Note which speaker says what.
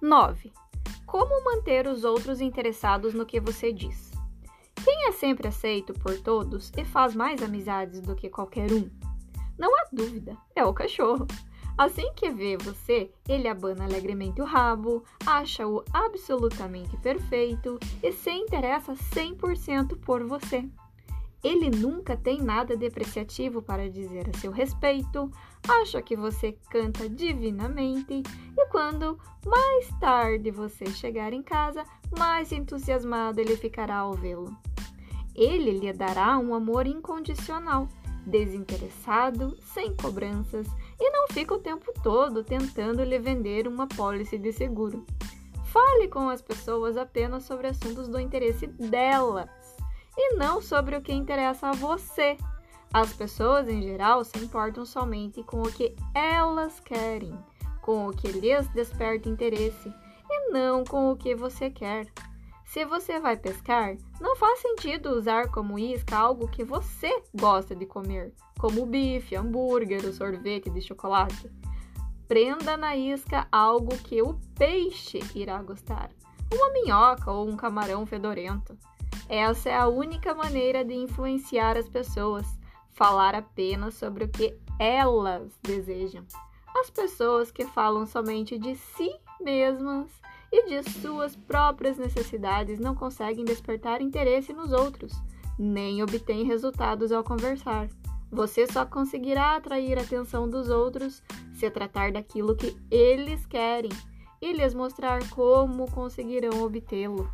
Speaker 1: 9. Como manter os outros interessados no que você diz? Quem é sempre aceito por todos e faz mais amizades do que qualquer um? Não há dúvida, é o cachorro. Assim que vê você, ele abana alegremente o rabo, acha-o absolutamente perfeito e se interessa 100% por você. Ele nunca tem nada depreciativo para dizer a seu respeito, acha que você canta divinamente e quando mais tarde você chegar em casa, mais entusiasmado ele ficará ao vê-lo. Ele lhe dará um amor incondicional, desinteressado, sem cobranças e não fica o tempo todo tentando lhe vender uma pólice de seguro. Fale com as pessoas apenas sobre assuntos do interesse delas e não sobre o que interessa a você. As pessoas em geral se importam somente com o que elas querem, com o que lhes desperta interesse e não com o que você quer. Se você vai pescar, não faz sentido usar como isca algo que você gosta de comer, como bife, hambúrguer, o sorvete de chocolate. Prenda na isca algo que o peixe irá gostar, uma minhoca ou um camarão fedorento. Essa é a única maneira de influenciar as pessoas, falar apenas sobre o que elas desejam. As pessoas que falam somente de si mesmas e de suas próprias necessidades não conseguem despertar interesse nos outros, nem obtêm resultados ao conversar. Você só conseguirá atrair a atenção dos outros se tratar daquilo que eles querem e lhes mostrar como conseguirão obtê-lo.